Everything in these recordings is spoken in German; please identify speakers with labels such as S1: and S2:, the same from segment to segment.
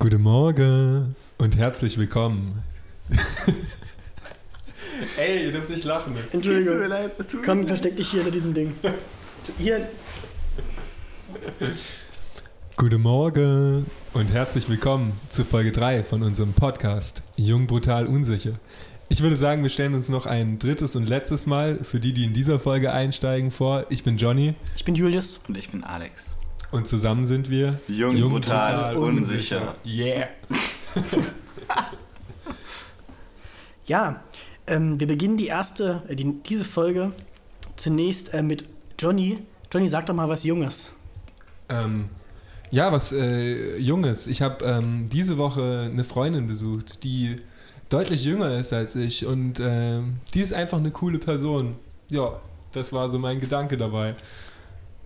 S1: Guten Morgen und herzlich willkommen. Ey, ihr dürft nicht lachen.
S2: Entschuldigung.
S3: Tut mir leid, es tut mir
S2: Komm,
S3: leid.
S2: versteck dich hier hinter diesem Ding. Hier,
S1: Guten Morgen und herzlich willkommen zu Folge 3 von unserem Podcast Jung, brutal, unsicher. Ich würde sagen, wir stellen uns noch ein drittes und letztes Mal für die, die in dieser Folge einsteigen, vor. Ich bin Johnny
S2: ich bin Julius.
S3: Und ich bin Alex.
S1: Und zusammen sind wir
S3: Jung, brutal, unsicher.
S1: Yeah.
S2: Ja, ähm, wir beginnen die erste, äh, die, diese Folge zunächst äh, mit Johnny. Johnny, sag doch mal was Junges.
S1: Ähm, ja, was äh, Junges. Ich habe ähm, diese Woche eine Freundin besucht, die deutlich jünger ist als ich und ähm, die ist einfach eine coole Person. Ja, das war so mein Gedanke dabei.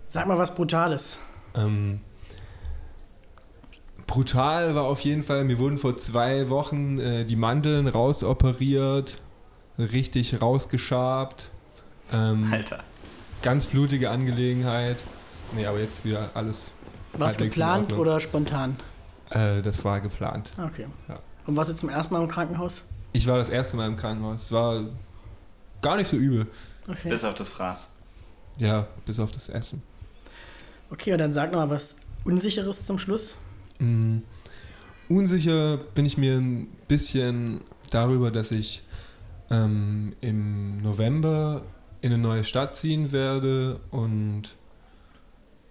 S2: Sag mal was Brutales.
S1: Ähm, brutal war auf jeden Fall, mir wurden vor zwei Wochen äh, die Mandeln rausoperiert, richtig rausgeschabt. Ähm,
S3: Alter.
S1: Ganz blutige Angelegenheit. Nee, aber jetzt wieder alles.
S2: Was
S1: halbwegs in
S2: geplant oder spontan?
S1: Äh, das war geplant.
S2: Okay.
S1: Ja.
S2: Und warst du zum ersten Mal im Krankenhaus?
S1: Ich war das erste Mal im Krankenhaus. Es war gar nicht so übel.
S2: Okay.
S3: Bis auf das Fraß.
S1: Ja, bis auf das Essen.
S2: Okay, und dann sag noch mal was Unsicheres zum Schluss.
S1: Mm, Unsicher bin ich mir ein bisschen darüber, dass ich ähm, im November in eine neue Stadt ziehen werde und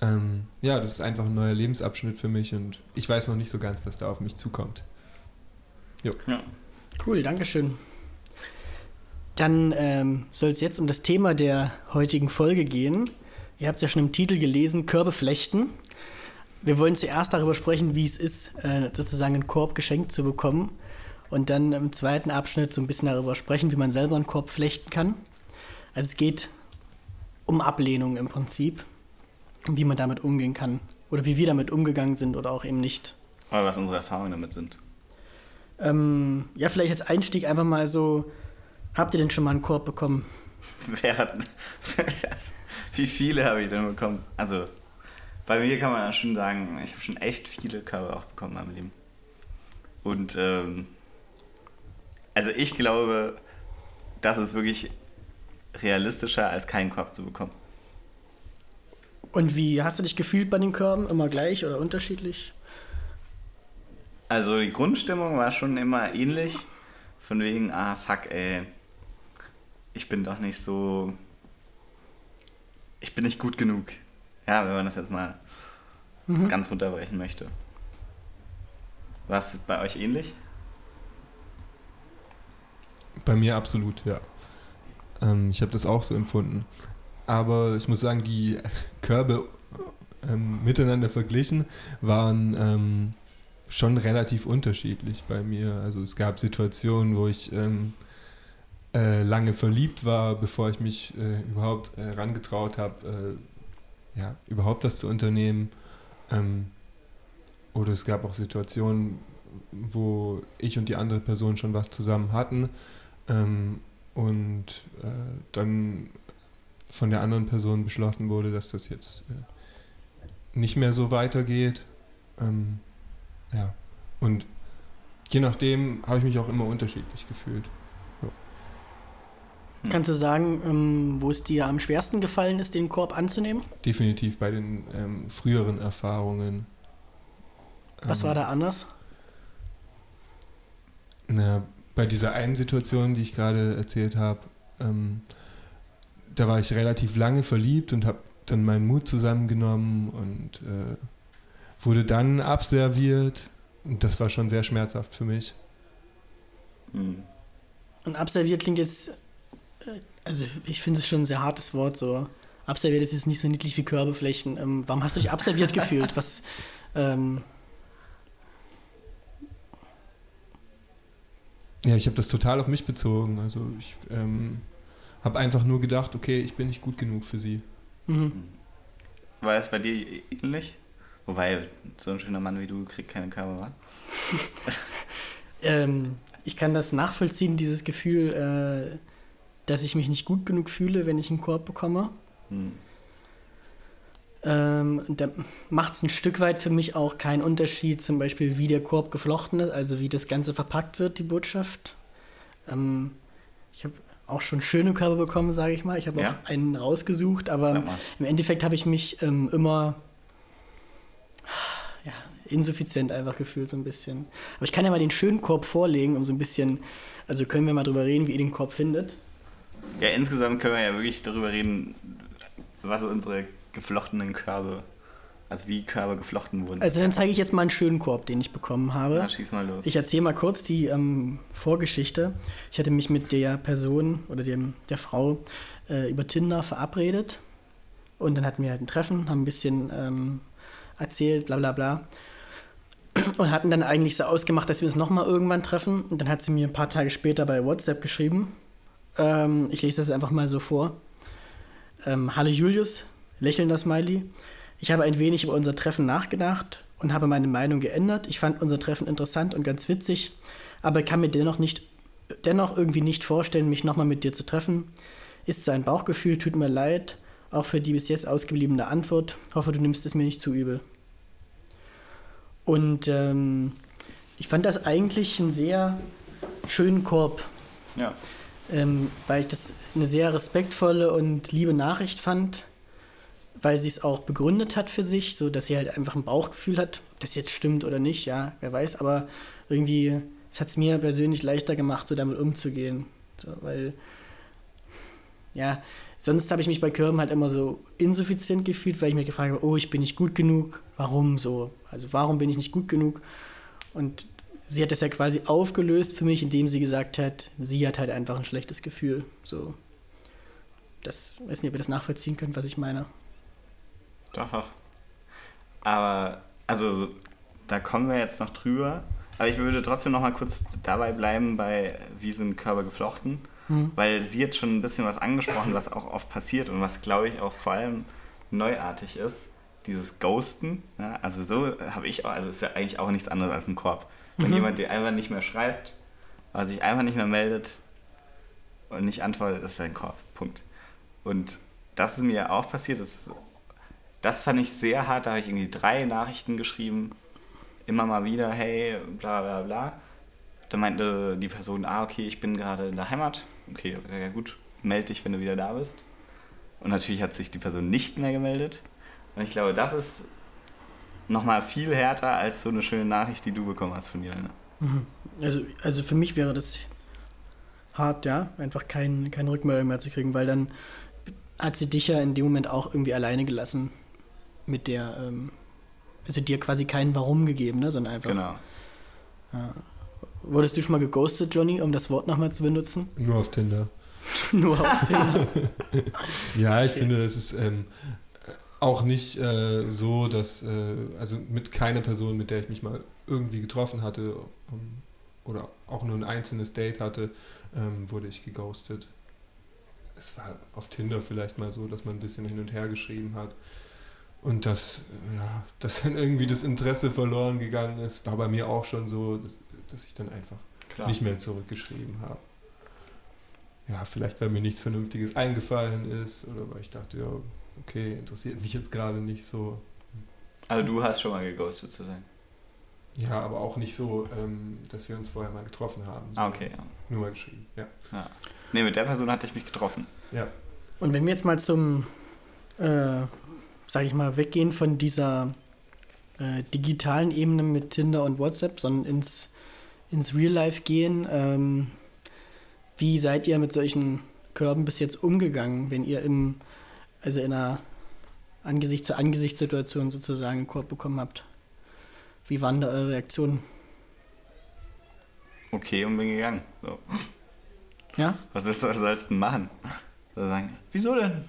S1: ähm, ja, das ist einfach ein neuer Lebensabschnitt für mich und ich weiß noch nicht so ganz, was da auf mich zukommt.
S3: Ja.
S2: Cool, Dankeschön. Dann ähm, soll es jetzt um das Thema der heutigen Folge gehen. Ihr habt es ja schon im Titel gelesen, Körbe flechten. Wir wollen zuerst darüber sprechen, wie es ist, äh, sozusagen einen Korb geschenkt zu bekommen. Und dann im zweiten Abschnitt so ein bisschen darüber sprechen, wie man selber einen Korb flechten kann. Also es geht um Ablehnung im Prinzip. Und wie man damit umgehen kann. Oder wie wir damit umgegangen sind oder auch eben nicht.
S3: Oder was unsere Erfahrungen damit sind.
S2: Ähm, ja, vielleicht als Einstieg einfach mal so, habt ihr denn schon mal einen Korb bekommen?
S3: Wer hat. Wie viele habe ich denn bekommen? Also, bei mir kann man schon sagen, ich habe schon echt viele Körbe auch bekommen in meinem Leben. Und, ähm, also ich glaube, das ist wirklich realistischer, als keinen Korb zu bekommen.
S2: Und wie hast du dich gefühlt bei den Körben? Immer gleich oder unterschiedlich?
S3: Also die Grundstimmung war schon immer ähnlich. Von wegen, ah fuck, ey, ich bin doch nicht so. Ich bin nicht gut genug. Ja, wenn man das jetzt mal
S2: Mhm.
S3: ganz runterbrechen möchte. War es bei euch ähnlich?
S1: Bei mir absolut, ja. Ähm, ich habe das auch so empfunden. Aber ich muss sagen, die Körbe ähm, miteinander verglichen waren ähm, schon relativ unterschiedlich bei mir. Also es gab Situationen, wo ich ähm, äh, lange verliebt war, bevor ich mich äh, überhaupt äh, rangetraut habe, äh, ja, überhaupt das zu unternehmen. Ähm, oder es gab auch Situationen, wo ich und die andere Person schon was zusammen hatten ähm, und äh, dann von der anderen Person beschlossen wurde, dass das jetzt äh, nicht mehr so weitergeht. Ähm, ja, und je nachdem habe ich mich auch immer unterschiedlich gefühlt.
S3: Hm.
S2: Kannst du sagen, ähm, wo es dir am schwersten gefallen ist, den Korb anzunehmen?
S1: Definitiv bei den ähm, früheren Erfahrungen.
S2: Was
S1: Ähm,
S2: war da anders?
S1: Na, bei dieser einen Situation, die ich gerade erzählt habe, ähm, da war ich relativ lange verliebt und habe dann meinen Mut zusammengenommen und äh, wurde dann abserviert. Und das war schon sehr schmerzhaft für mich.
S2: Und abserviert klingt jetzt, also ich finde es schon ein sehr hartes Wort, so. Abserviert ist jetzt nicht so niedlich wie Körbeflächen. Ähm, warum hast du dich abserviert gefühlt? Was, ähm,
S1: Ja, ich habe das total auf mich bezogen. Also ich ähm, habe einfach nur gedacht, okay, ich bin nicht gut genug für sie.
S2: mhm.
S3: War es bei dir ähnlich? Wobei, so ein schöner Mann wie du kriegt keine Körbe, wa?
S2: ähm, ich kann das nachvollziehen, dieses Gefühl, äh, dass ich mich nicht gut genug fühle, wenn ich einen Korb bekomme.
S3: Hm.
S2: Ähm, da macht es ein Stück weit für mich auch keinen Unterschied, zum Beispiel, wie der Korb geflochten ist, also wie das Ganze verpackt wird, die Botschaft. Ähm, ich habe auch schon schöne Körbe bekommen, sage ich mal. Ich habe
S3: Ja?
S2: auch einen rausgesucht, aber im Endeffekt habe ich mich ähm, immer ja, insuffizient einfach gefühlt, so ein bisschen. Aber ich kann ja mal den schönen Korb vorlegen, um so ein bisschen, also können wir mal drüber reden, wie ihr den Korb findet.
S3: Ja, insgesamt können wir ja wirklich darüber reden, was unsere geflochtenen Körbe, also wie Körbe geflochten wurden.
S2: Also dann zeige ich jetzt mal einen schönen Korb, den ich bekommen habe.
S3: Na, schieß mal los.
S2: Ich erzähle mal kurz die ähm, Vorgeschichte. Ich hatte mich mit der Person oder dem, der Frau äh, über Tinder verabredet. Und dann hatten wir halt ein Treffen, haben ein bisschen ähm, erzählt, bla bla bla. Und hatten dann eigentlich so ausgemacht, dass wir uns nochmal irgendwann treffen. Und dann hat sie mir ein paar Tage später bei WhatsApp geschrieben. Ähm, ich lese das einfach mal so vor. Ähm, Hallo Julius, lächelnder Smiley. Ich habe ein wenig über unser Treffen nachgedacht und habe meine Meinung geändert. Ich fand unser Treffen interessant und ganz witzig, aber kann mir dennoch nicht, dennoch irgendwie nicht vorstellen, mich nochmal mit dir zu treffen. Ist so ein Bauchgefühl, tut mir leid, auch für die bis jetzt ausgebliebene Antwort. Hoffe, du nimmst es mir nicht zu übel. Und ähm, ich fand das eigentlich einen sehr schönen Korb,
S3: ja.
S2: Ähm, weil ich das eine sehr respektvolle und liebe Nachricht fand, weil sie es auch begründet hat für sich, so dass sie halt einfach ein Bauchgefühl hat, ob das jetzt stimmt oder nicht, ja, wer weiß, aber irgendwie, es hat es mir persönlich leichter gemacht, so damit umzugehen, so, weil, ja, sonst habe ich mich bei Körben halt immer so insuffizient gefühlt, weil ich mir gefragt habe, oh, ich bin nicht gut genug, warum so, also warum bin ich nicht gut genug? Und sie hat das ja quasi aufgelöst für mich, indem sie gesagt hat, sie hat halt einfach ein schlechtes Gefühl. So. Das weiß nicht, ob ihr das nachvollziehen könnt, was ich meine.
S3: Doch, doch. Aber, also, da kommen wir jetzt noch drüber. Aber ich würde trotzdem noch mal kurz dabei bleiben, bei wie sind Körper geflochten.
S2: Hm.
S3: Weil sie hat schon ein bisschen was angesprochen, was auch oft passiert und was, glaube ich, auch vor allem neuartig ist. Dieses Ghosten. Ja, also so habe ich auch, also ist ja eigentlich auch nichts anderes als ein Korb. Wenn
S2: Mhm.
S3: jemand dir einfach nicht mehr schreibt, oder sich einfach nicht mehr meldet und nicht antwortet, ist ein Korb. Punkt. Und das ist mir auch passiert. Das, das fand ich sehr hart. Da habe ich irgendwie drei Nachrichten geschrieben. Immer mal wieder, hey, bla bla bla. Da meinte die Person, ah, okay, ich bin gerade in der Heimat. Okay, ja gut, melde dich, wenn du wieder da bist. Und natürlich hat sich die Person nicht mehr gemeldet. Und ich glaube, das ist nochmal viel härter als so eine schöne Nachricht, die du bekommen hast von Jelena.
S2: Mhm. Also, also für mich wäre das hart, ja, einfach kein, keine Rückmeldung mehr zu kriegen, weil dann hat sie dich ja in dem Moment auch irgendwie alleine gelassen mit der, ähm, also dir quasi kein Warum gegeben, ne, sondern einfach.
S3: Genau.
S2: Wurdest du schon mal geghostet, Johnny, um das Wort nochmal zu benutzen?
S1: Nur auf Tinder.
S2: Nur auf Tinder.
S1: Ja, ich finde, das ist ähm, auch nicht äh, so, dass, äh, also mit keiner Person, mit der ich mich mal irgendwie getroffen hatte ähm, oder auch nur ein einzelnes Date hatte, ähm, wurde ich geghostet. Es war auf Tinder vielleicht mal so, dass man ein bisschen hin und her geschrieben hat. Und dass, äh, ja, dass dann irgendwie das Interesse verloren gegangen ist, war bei mir auch schon so, dass, dass ich dann einfach
S3: Klar.
S1: nicht mehr zurückgeschrieben habe. Ja, vielleicht weil mir nichts Vernünftiges eingefallen ist oder weil ich dachte, ja, okay, interessiert mich jetzt gerade nicht so.
S3: Also du hast schon mal geghostet zu sein.
S1: Ja, aber auch nicht so, ähm, dass wir uns vorher mal getroffen haben.
S3: Ah, okay, ja.
S1: Nur mal geschrieben, ja.
S3: ja. Nee, mit der Person hatte ich mich getroffen.
S1: Ja,
S2: Und wenn wir jetzt mal zum, äh, sag ich mal, weggehen von dieser äh, digitalen Ebene mit Tinder und WhatsApp, sondern ins, ins Real Life gehen, ähm, wie seid ihr mit solchen Körben bis jetzt umgegangen, wenn ihr im, also in einer Angesicht zu Angesicht Situation sozusagen einen Korb bekommen habt? Wie waren da eure Reaktionen?
S3: Okay, und bin gegangen. So.
S2: Ja?
S3: Was willst du, sollst du denn machen? So sagen, wieso denn?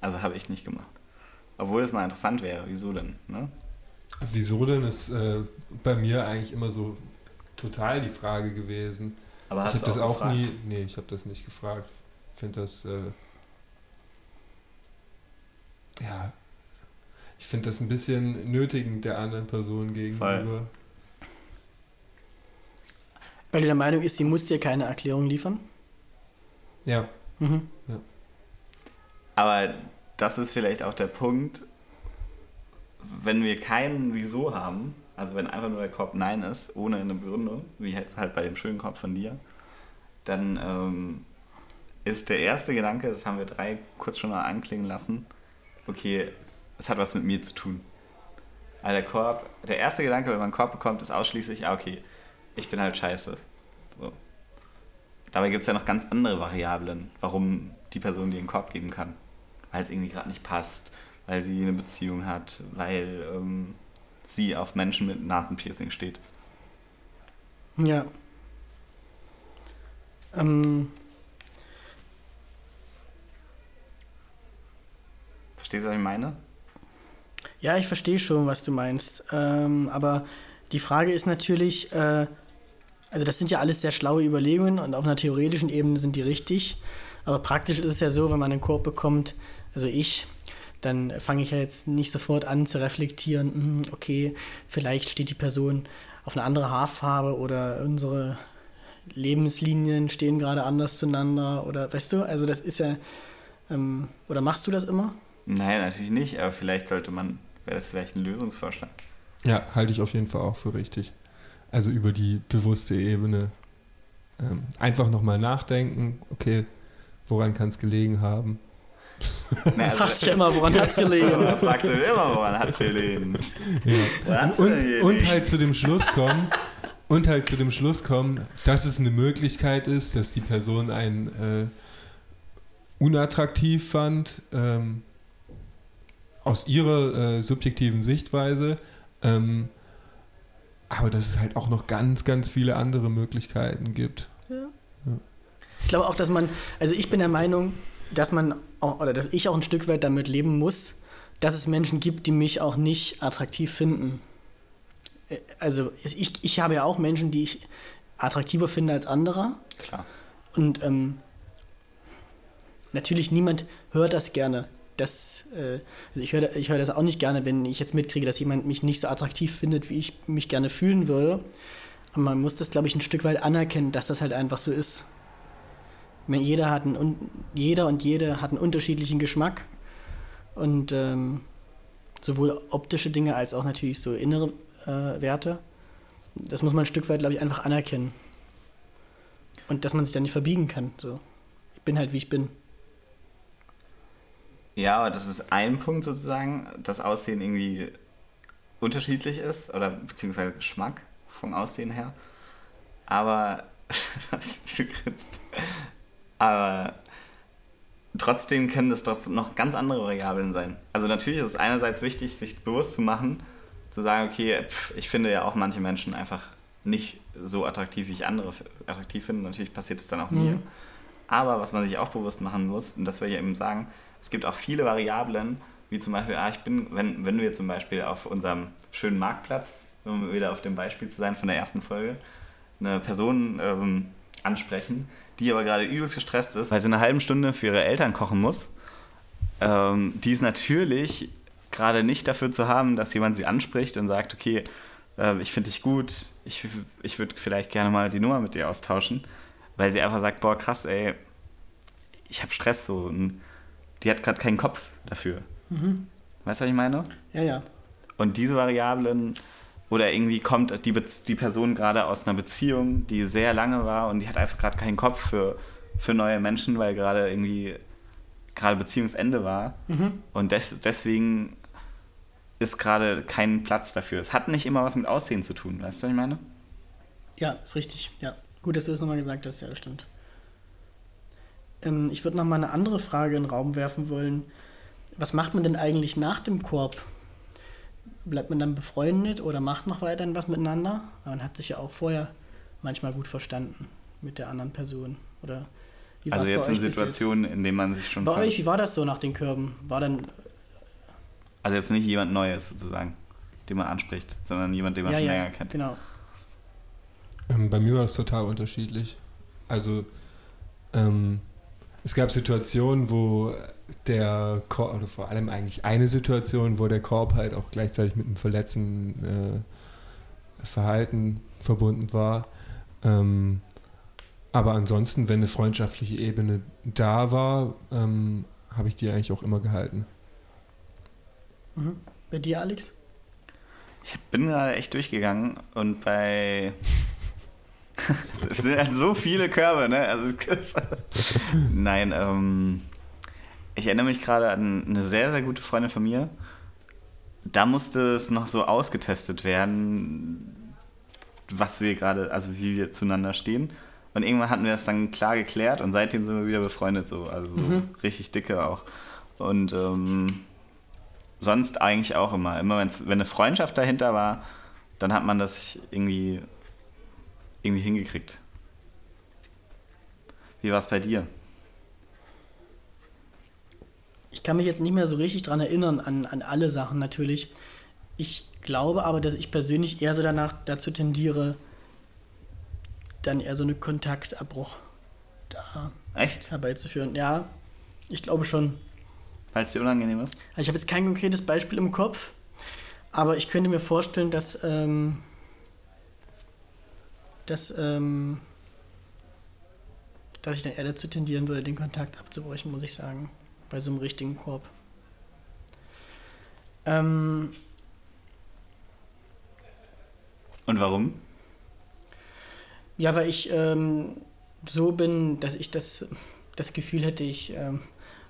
S3: Also habe ich nicht gemacht. Obwohl es mal interessant wäre, wieso denn? Ne?
S1: Wieso denn ist äh, bei mir eigentlich immer so total die Frage gewesen.
S3: Aber
S1: ich
S3: hast
S1: habe
S3: du
S1: das auch
S3: gefragt?
S1: nie, nee, ich habe das nicht gefragt. Ich finde das, äh, ja, ich finde das ein bisschen nötigend der anderen Person gegenüber.
S2: Weil du der Meinung ist, sie muss dir keine Erklärung liefern?
S1: Ja,
S2: Mhm.
S3: Aber das ist vielleicht auch der Punkt, wenn wir kein Wieso haben, also wenn einfach nur der Korb Nein ist, ohne eine Begründung, wie jetzt halt bei dem schönen Korb von dir, dann ähm, ist der erste Gedanke, das haben wir drei kurz schon mal anklingen lassen, okay, es hat was mit mir zu tun. Also der Korb, der erste Gedanke, wenn man einen Korb bekommt, ist ausschließlich, ah, okay, ich bin halt scheiße. So. Dabei gibt es ja noch ganz andere Variablen, warum die Person dir einen Korb geben kann. Weil es irgendwie gerade nicht passt, weil sie eine Beziehung hat, weil ähm, sie auf Menschen mit Nasenpiercing steht.
S2: Ja. Ähm,
S3: Verstehst du, was ich meine?
S2: ja, ich verstehe schon, was du meinst. Ähm, aber die Frage ist natürlich, äh, also das sind ja alles sehr schlaue Überlegungen und auf einer theoretischen Ebene sind die richtig. Aber praktisch ist es ja so, wenn man einen Korb bekommt, also ich, dann fange ich ja jetzt nicht sofort an zu reflektieren, hm, okay, vielleicht steht die Person auf eine andere Haarfarbe oder unsere Lebenslinien stehen gerade anders zueinander oder weißt du, also das ist ja, ähm, oder machst du das immer?
S3: Nein, natürlich nicht, aber vielleicht sollte man, wäre das vielleicht ein Lösungsvorschlag.
S1: Ja, halte ich auf jeden Fall auch für richtig. Also über die bewusste Ebene ähm, einfach nochmal nachdenken, okay, woran kann es gelegen haben?
S3: Nee,
S2: Man fragt sich immer, woran hat's gelegen?
S3: Man fragt sich immer, woran hat's gelegen?
S1: Ja. Und,
S3: gelegen?
S1: und halt zu dem Schluss kommen, und halt zu dem Schluss kommen, dass es eine Möglichkeit ist, dass die Person einen äh, unattraktiv fand, ähm, aus ihrer äh, subjektiven Sichtweise, ähm, aber dass es halt auch noch ganz, ganz viele andere Möglichkeiten gibt.
S2: Ich glaube auch, dass man, also ich bin der Meinung, dass man auch, oder dass ich auch ein Stück weit damit leben muss, dass es Menschen gibt, die mich auch nicht attraktiv finden. Äh, Also ich, ich habe ja auch Menschen, die ich attraktiver finde als andere.
S3: Klar.
S2: Und ähm, natürlich niemand hört das gerne. Das, äh, also ich höre ich hör das auch nicht gerne, wenn ich jetzt mitkriege, dass jemand mich nicht so attraktiv findet, wie ich mich gerne fühlen würde. Aber man muss das, glaube ich, ein Stück weit anerkennen, dass das halt einfach so ist. Meine, Jeder, hat einen, jeder und jede hat einen unterschiedlichen Geschmack. Und ähm, sowohl optische Dinge als auch natürlich so innere äh, Werte. Das muss man ein Stück weit, glaube ich, einfach anerkennen. Und dass man sich da nicht verbiegen kann. So. Ich bin halt, wie ich bin.
S3: Ja, aber das ist ein Punkt sozusagen, dass Aussehen irgendwie unterschiedlich ist oder beziehungsweise Geschmack vom Aussehen her. Aber du grinst. Aber trotzdem können das doch noch ganz andere Variablen sein. Also natürlich ist es einerseits wichtig, sich bewusst zu machen, zu sagen, okay, pff, ich finde ja auch manche Menschen einfach nicht so attraktiv, wie ich andere attraktiv finde. Natürlich passiert es dann auch
S2: Mhm.
S3: mir. Aber was man sich auch bewusst machen muss, und das will ich eben sagen, es gibt auch viele Variablen, wie zum Beispiel, ah, ich bin, wenn, wenn wir zum Beispiel auf unserem schönen Marktplatz, um wieder auf dem Beispiel zu sein von der ersten Folge, eine Person ähm, ansprechen, die aber gerade übelst gestresst ist, weil sie eine halbe Stunde für ihre Eltern kochen muss, ähm, die ist natürlich gerade nicht dafür zu haben, dass jemand sie anspricht und sagt, okay, äh, ich finde dich gut, ich, ich würde vielleicht gerne mal die Nummer mit dir austauschen, weil sie einfach sagt, boah, krass, ey, ich habe Stress so und die hat gerade keinen Kopf dafür.
S2: Mhm.
S3: Weißt du, was ich meine?
S2: Ja, ja.
S3: Und diese Variablen, oder irgendwie kommt die, Be die Person gerade aus einer Beziehung, die sehr lange war und die hat einfach gerade keinen Kopf für, für neue Menschen, weil gerade irgendwie gerade Beziehungsende war.
S2: Mhm.
S3: Und des, deswegen ist gerade kein Platz dafür. Es hat nicht immer was mit Aussehen zu tun, weißt du, was ich meine?
S2: Ja, ist richtig. Ja. Gut, dass du das nochmal gesagt hast. Ja, das stimmt. Ähm, ich würde nochmal eine andere Frage in den Raum werfen wollen. Was macht man denn eigentlich nach dem Korb? Bleibt man dann befreundet oder macht noch weiterhin was miteinander? Man hat sich ja auch vorher manchmal gut verstanden mit der anderen Person. Oder wie
S3: Also
S2: bei
S3: jetzt in
S2: euch bis
S3: Situationen, in denen man sich schon...
S2: Bei euch, wie war das so nach den Körben? War dann.
S3: Also jetzt nicht jemand Neues sozusagen, den man anspricht, sondern jemand, den man
S2: ja,
S3: schon
S2: ja,
S3: länger kennt.
S2: genau.
S1: Ähm, bei mir war es total unterschiedlich. Also ähm, es gab Situationen, wo der Korb, oder vor allem eigentlich eine Situation, wo der Korb halt auch gleichzeitig mit einem verletzenden äh, Verhalten verbunden war. Ähm, aber ansonsten, wenn eine freundschaftliche Ebene da war, ähm, habe ich die eigentlich auch immer gehalten.
S2: Mhm. Bei dir, Alex?
S3: Ich bin gerade echt durchgegangen und bei. Es sind halt so viele Körbe, ne? Also, Nein, ähm. Ich erinnere mich gerade an eine sehr, sehr gute Freundin von mir. Da musste es noch so ausgetestet werden, was wir gerade, also wie wir zueinander stehen. Und irgendwann hatten wir das dann klar geklärt und seitdem sind wir wieder befreundet, so. Also so mhm. richtig dicke auch. Und ähm, sonst eigentlich auch immer. Immer wenn eine Freundschaft dahinter war, dann hat man das irgendwie, irgendwie hingekriegt. Wie war es bei dir?
S2: Ich kann mich jetzt nicht mehr so richtig daran erinnern, an, an alle Sachen natürlich. Ich glaube aber, dass ich persönlich eher so danach dazu tendiere, dann eher so einen Kontaktabbruch da
S3: Echt?
S2: herbeizuführen. Ja, ich glaube schon.
S3: Weil es dir unangenehm ist?
S2: Ich habe jetzt kein konkretes Beispiel im Kopf, aber ich könnte mir vorstellen, dass, ähm, dass, ähm, dass ich dann eher dazu tendieren würde, den Kontakt abzubrechen, muss ich sagen, bei so einem richtigen Korb. Ähm,
S3: Und warum?
S2: Ja, weil ich ähm, so bin, dass ich das, das Gefühl hätte, ich ähm,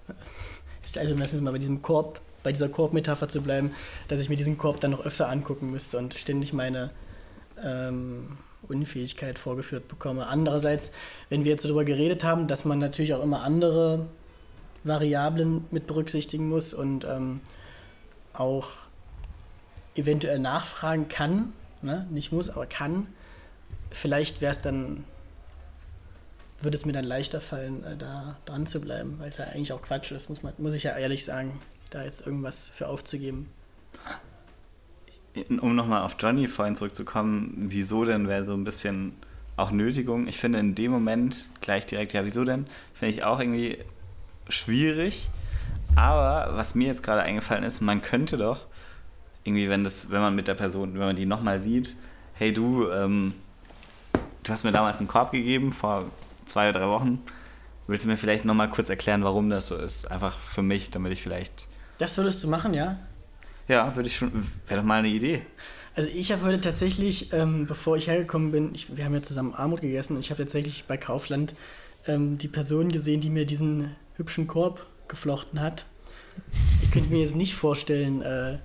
S2: ist also, um das mal bei diesem Korb, bei dieser Korb-Metapher zu bleiben, dass ich mir diesen Korb dann noch öfter angucken müsste und ständig meine ähm, Unfähigkeit vorgeführt bekomme. Andererseits, wenn wir jetzt darüber geredet haben, dass man natürlich auch immer andere Variablen mit berücksichtigen muss und ähm, auch eventuell nachfragen kann, ne? nicht muss, aber kann, vielleicht wäre es dann würde es mir dann leichter fallen, äh, da dran zu bleiben, weil es ja eigentlich auch Quatsch ist, muss, man, muss ich ja ehrlich sagen, da jetzt irgendwas für aufzugeben.
S3: Um nochmal auf Johnny vorhin zurückzukommen, wieso denn wäre so ein bisschen auch Nötigung? Ich finde in dem Moment gleich direkt, ja, wieso denn? Finde ich auch irgendwie schwierig. Aber was mir jetzt gerade eingefallen ist, man könnte doch irgendwie, wenn das, wenn man mit der Person, wenn man die nochmal sieht, hey du, ähm, du hast mir damals einen Korb gegeben vor zwei oder drei Wochen. Willst du mir vielleicht nochmal kurz erklären, warum das so ist? Einfach für mich, damit ich vielleicht.
S2: Das würdest du machen, ja?
S3: Ja, würde ich schon. Wäre doch mal eine Idee.
S2: Also ich habe heute tatsächlich, ähm, bevor ich hergekommen bin, ich, wir haben ja zusammen Armut gegessen und ich habe tatsächlich bei Kaufland ähm, die Person gesehen, die mir diesen hübschen Korb geflochten hat. Ich könnte mir jetzt nicht vorstellen, äh,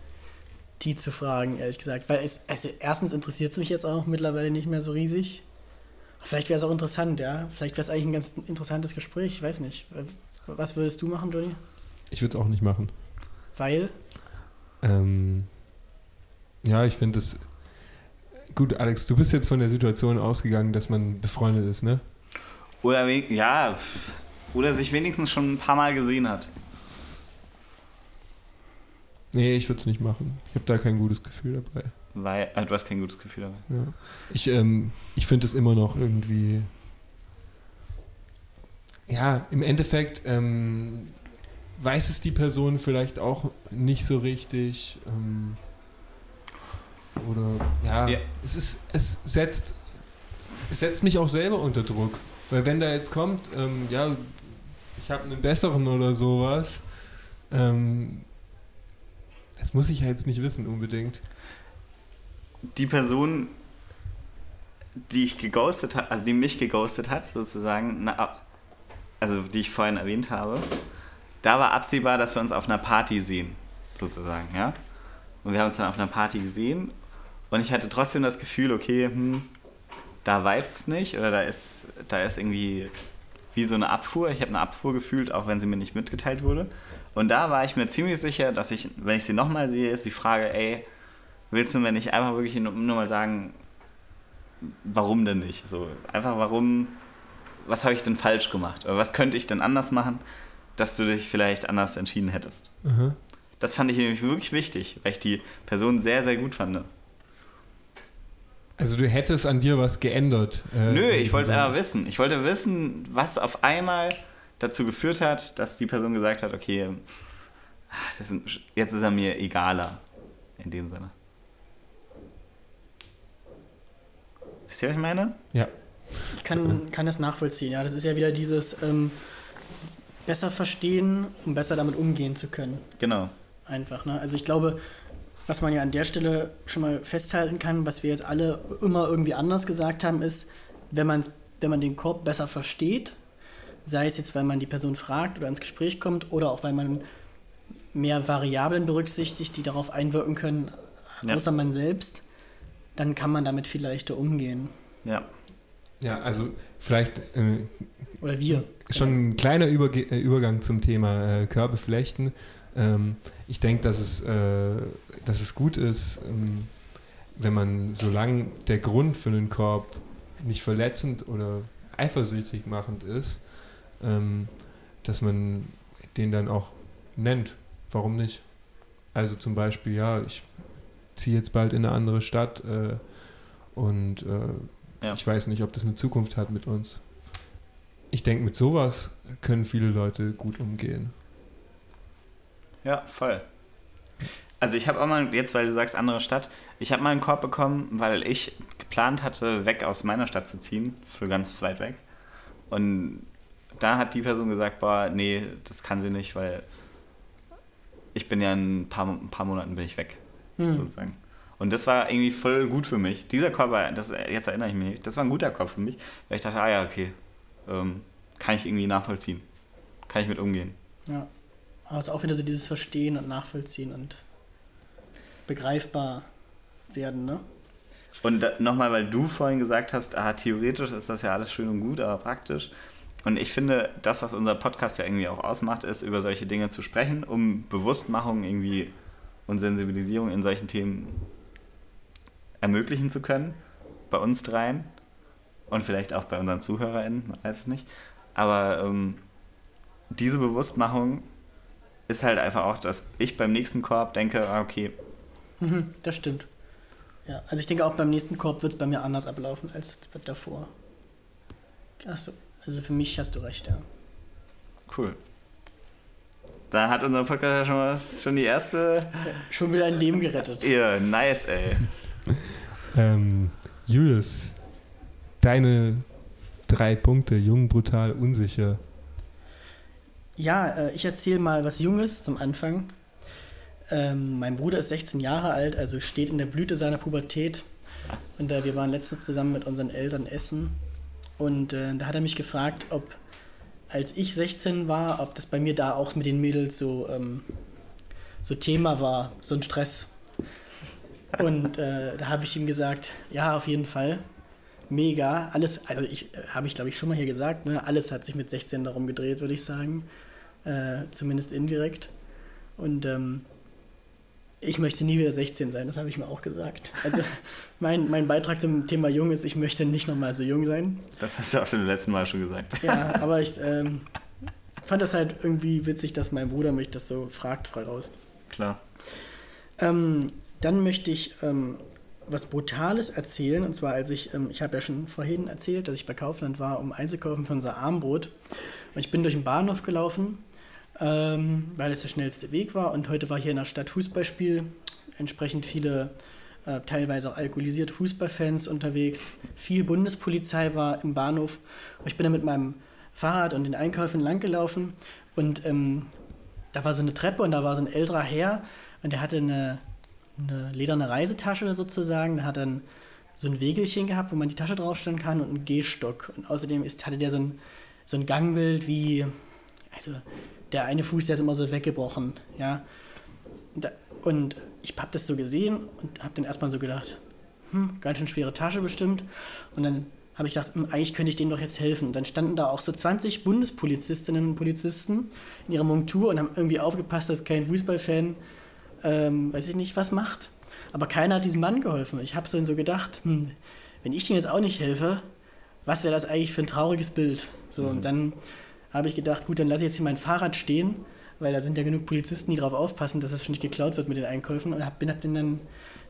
S2: die zu fragen, ehrlich gesagt. Weil es, also erstens interessiert es mich jetzt auch mittlerweile nicht mehr so riesig. Vielleicht wäre es auch interessant, ja. Vielleicht wäre es eigentlich ein ganz interessantes Gespräch, ich weiß nicht. Was würdest du machen, Johnny?
S1: Ich würde es auch nicht machen.
S2: Weil?
S1: Ähm, ja, ich finde es. Gut, Alex, du bist jetzt von der Situation ausgegangen, dass man befreundet ist, ne?
S3: Oder ja, oder sich wenigstens schon ein paar Mal gesehen hat.
S1: Nee, ich würde es nicht machen. Ich habe da kein gutes Gefühl dabei.
S3: Weil, also du hast kein gutes Gefühl dabei.
S1: Ja. Ich, ähm, ich finde es immer noch irgendwie. Ja, im Endeffekt ähm, weiß es die Person vielleicht auch nicht so richtig. Ähm, oder ja, ja, es ist, es setzt, es setzt mich auch selber unter Druck. Weil wenn da jetzt kommt, ähm, ja, ich habe einen besseren oder sowas, ähm, das muss ich ja jetzt nicht wissen unbedingt
S3: die Person, die ich geghostet habe, also die mich geghostet hat, sozusagen, na, also die ich vorhin erwähnt habe, da war absehbar, dass wir uns auf einer Party sehen, sozusagen, ja. Und wir haben uns dann auf einer Party gesehen und ich hatte trotzdem das Gefühl, okay, hm, da es nicht oder da ist, da ist irgendwie wie so eine Abfuhr. Ich habe eine Abfuhr gefühlt, auch wenn sie mir nicht mitgeteilt wurde. Und da war ich mir ziemlich sicher, dass ich, wenn ich sie nochmal sehe, ist die Frage, ey, willst du mir nicht einfach wirklich nur, mal sagen, warum denn nicht? So, einfach warum, was habe ich denn falsch gemacht? Oder was könnte ich denn anders machen, dass du dich vielleicht anders entschieden hättest? Mhm. Das fand ich nämlich wirklich wichtig, weil ich die Person sehr, sehr gut fand.
S1: Also du hättest an dir was geändert?
S3: Äh, Nö, ich wollte es einfach wissen. Ich wollte wissen, was auf einmal dazu geführt hat, dass die Person gesagt hat, okay, ist, jetzt ist er mir egaler. In dem Sinne. Wisst ihr, was ich meine?
S1: Ja.
S2: Ich kann, kann das nachvollziehen, ja. Das ist ja wieder dieses ähm, besser verstehen, um besser damit umgehen zu können.
S3: Genau.
S2: Einfach, ne? Also ich glaube, Was man ja an der Stelle schon mal festhalten kann, was wir jetzt alle immer irgendwie anders gesagt haben, ist, wenn, man's, wenn man den Korb besser versteht, sei es jetzt, weil man die Person fragt oder ins Gespräch kommt oder auch weil man mehr Variablen berücksichtigt, die darauf einwirken können,
S3: Ja.
S2: außer man selbst, dann kann man damit viel leichter umgehen.
S3: Ja.
S1: Ja, also vielleicht äh,
S2: Oder wir.
S1: Schon ein kleiner Überge äh, Übergang zum Thema äh, Körbe flechten. Ähm, ich denke, dass, es, äh, dass es gut ist, ähm, wenn man, solange der Grund für einen Korb nicht verletzend oder eifersüchtig machend ist, ähm, dass man den dann auch nennt. Warum nicht? Also zum Beispiel, ja, ich ziehe jetzt bald in eine andere Stadt äh, und äh,
S3: Ja.
S1: ich weiß nicht, ob das eine Zukunft hat mit uns. Ich denke, mit sowas können viele Leute gut umgehen.
S3: Ja, voll. Also ich habe auch mal, jetzt weil du sagst andere Stadt, ich habe mal einen Korb bekommen, weil ich geplant hatte, weg aus meiner Stadt zu ziehen, für ganz weit weg. Und da hat die Person gesagt, boah, nee, das kann sie nicht, weil ich bin ja in ein paar, ein paar Monaten bin ich weg,
S2: Hm.
S3: sozusagen. Und das war irgendwie voll gut für mich. Dieser Korb war, das, jetzt erinnere ich mich, das war ein guter Korb für mich, weil ich dachte, ah ja, okay, ähm, kann ich irgendwie nachvollziehen. Kann ich mit umgehen.
S2: Ja. Aber es ist auch wieder so dieses Verstehen und Nachvollziehen und begreifbar werden, ne?
S3: Und nochmal, weil du vorhin gesagt hast, ah, theoretisch ist das ja alles schön und gut, aber praktisch. Und ich finde, das, was unser Podcast ja irgendwie auch ausmacht, ist, über solche Dinge zu sprechen, um Bewusstmachung irgendwie und Sensibilisierung in solchen Themen ermöglichen zu können. Bei uns dreien und vielleicht auch bei unseren ZuhörerInnen, man weiß es nicht. Aber ähm, diese Bewusstmachung ist halt einfach auch, dass ich beim nächsten Korb denke, ah, okay,
S2: Mhm, das stimmt. Ja, also ich denke auch beim nächsten Korb wird es bei mir anders ablaufen als davor. Du, also für mich hast du recht, ja.
S3: Cool. Da hat unser Podcast ja schon, was, schon die erste.
S2: Schon wieder ein Leben gerettet.
S3: Ja, nice, ey.
S1: Ähm, Julius, deine drei Punkte, jung, brutal, unsicher.
S2: Ja, äh, ich erzähle mal was Junges zum Anfang. Ähm, mein Bruder ist 16 Jahre alt, also steht in der Blüte seiner Pubertät. Und äh, wir waren letztens zusammen mit unseren Eltern essen. Und äh, da hat er mich gefragt, ob, als ich 16 war, ob das bei mir da auch mit den Mädels so, ähm, so Thema war, so ein Stress. Und äh, da habe ich ihm gesagt, ja, auf jeden Fall. Mega. Alles, also ich äh, habe ich glaube ich schon mal hier gesagt, ne? alles hat sich mit 16 darum gedreht, würde ich sagen. Äh, zumindest indirekt. Und ähm, ich möchte nie wieder 16 sein, das habe ich mir auch gesagt. Also mein, mein Beitrag zum Thema jung ist, ich möchte nicht nochmal so jung sein.
S3: Das hast du auch schon beim letzten Mal schon gesagt.
S2: Ja, aber ich ähm, fand das halt irgendwie witzig, dass mein Bruder mich das so fragt, frei raus.
S3: Klar.
S2: Ähm, dann möchte ich ähm, was Brutales erzählen. Und zwar, als ich, ähm, ich habe ja schon vorhin erzählt, dass ich bei Kaufland war, um einzukaufen für unser Armbrot. Und ich bin durch den Bahnhof gelaufen, ähm, weil es der schnellste Weg war. Und heute war hier in der Stadt Fußballspiel. Entsprechend viele, äh, teilweise auch alkoholisierte Fußballfans unterwegs. Viel Bundespolizei war im Bahnhof. Und ich bin da mit meinem Fahrrad und den Einkäufen langgelaufen. Und ähm, da war so eine Treppe und da war so ein älterer Herr und der hatte eine, eine lederne Reisetasche sozusagen. Der hat dann so ein Wägelchen gehabt, wo man die Tasche draufstellen kann und einen Gehstock. Und außerdem ist, hatte der so ein, so ein Gangbild wie, also der eine Fuß, der ist immer so weggebrochen, ja. Und, da, ich habe das so gesehen und habe dann erstmal so gedacht, hm, ganz schön schwere Tasche bestimmt. Und dann habe ich gedacht, hm, eigentlich könnte ich denen doch jetzt helfen. Und dann standen da auch so 20 Bundespolizistinnen und Polizisten in ihrer Montur und haben irgendwie aufgepasst, dass kein Fußballfan, ähm, weiß ich nicht, was macht. Aber keiner hat diesem Mann geholfen. Ich habe so, so gedacht, hm, wenn ich denen jetzt auch nicht helfe, was wäre das eigentlich für ein trauriges Bild? So, und dann habe ich gedacht, gut, dann lasse ich jetzt hier mein Fahrrad stehen, weil da sind ja genug Polizisten, die darauf aufpassen, dass es schon nicht geklaut wird mit den Einkäufen. Und hab, bin, hab dann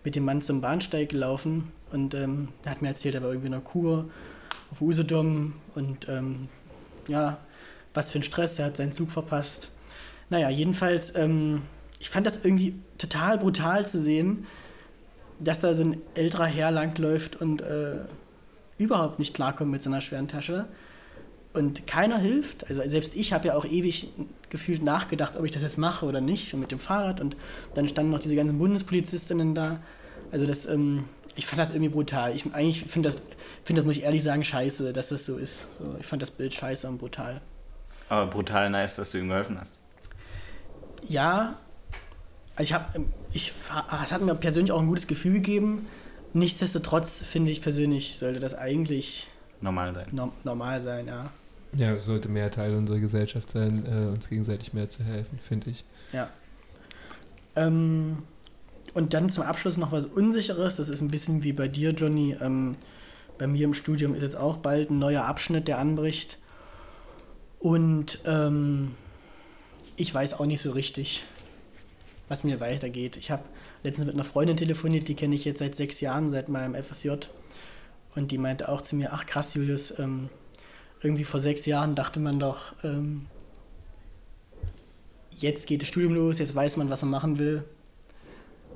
S2: mit dem Mann zum Bahnsteig gelaufen und ähm, er hat mir erzählt, er war irgendwie in einer Kur auf Usedom und ähm, ja, was für ein Stress, er hat seinen Zug verpasst. Naja, jedenfalls, ähm, ich fand das irgendwie total brutal zu sehen, dass da so ein älterer Herr langläuft und äh, überhaupt nicht klarkommt mit seiner schweren Tasche. und keiner hilft. Also selbst ich habe ja auch ewig gefühlt nachgedacht, ob ich das jetzt mache oder nicht, und mit dem Fahrrad. Und dann standen noch diese ganzen Bundespolizistinnen da. Also das, ähm, ich fand das irgendwie brutal. Ich eigentlich finde das, finde das, muss ich ehrlich sagen, scheiße, dass das so ist. So, ich fand das Bild scheiße und brutal.
S3: Aber brutal nice, dass du ihm geholfen hast.
S2: Ja, also ich habe, ich, es hat mir persönlich auch ein gutes Gefühl gegeben. Nichtsdestotrotz finde ich persönlich, sollte das eigentlich
S3: normal sein.
S2: No normal sein, ja.
S1: Ja, sollte mehr Teil unserer Gesellschaft sein, äh, uns gegenseitig mehr zu helfen, finde ich.
S2: Ja. Ähm, und dann zum Abschluss noch was Unsicheres. Das ist ein bisschen wie bei dir, Johnny. Ähm, bei mir im Studium ist jetzt auch bald ein neuer Abschnitt, der anbricht. Und ähm, ich weiß auch nicht so richtig, was mir weitergeht. Ich habe letztens mit einer Freundin telefoniert, die kenne ich jetzt seit sechs Jahren, seit meinem FSJ. Und die meinte auch zu mir, ach krass, Julius, ähm, irgendwie vor sechs Jahren dachte man doch, ähm, jetzt geht das Studium los, jetzt weiß man, was man machen will.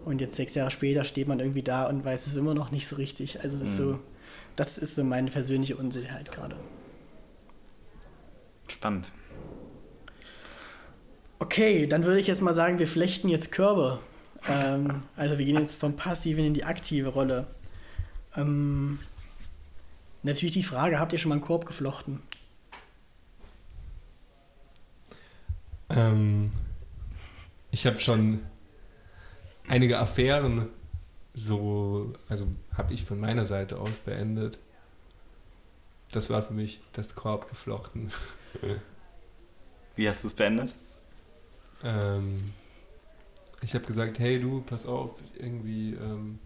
S2: Und jetzt sechs Jahre später steht man irgendwie da und weiß es immer noch nicht so richtig. Also das ist so, mhm. das ist so meine persönliche Unsicherheit gerade.
S3: Spannend.
S2: Okay, dann würde ich jetzt mal sagen, wir flechten jetzt Körbe. ähm, also wir gehen jetzt vom passiven in die aktive Rolle. Ähm, natürlich die Frage, habt ihr schon mal einen Korb geflochten?
S1: Ähm, ich habe schon einige Affären so, also habe ich von meiner Seite aus beendet. Das war für mich das Korb geflochten.
S3: Wie hast du es beendet?
S1: Ähm, ich habe gesagt, hey du, pass auf, irgendwie ähm,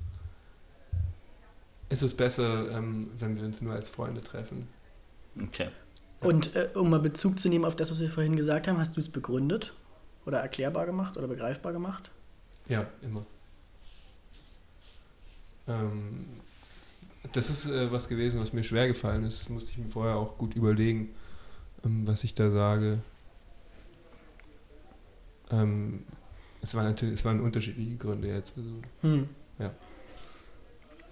S1: ist es besser, ähm, wenn wir uns nur als Freunde treffen.
S3: Okay.
S2: Und äh, um mal Bezug zu nehmen auf das, was wir vorhin gesagt haben, hast du es begründet oder erklärbar gemacht oder begreifbar gemacht?
S1: Ja, immer. Ähm, das ist äh, was gewesen, was mir schwer gefallen ist. Das musste ich mir vorher auch gut überlegen, ähm, was ich da sage. Ähm, es, waren natürlich, es waren unterschiedliche Gründe jetzt. Also, hm. ja.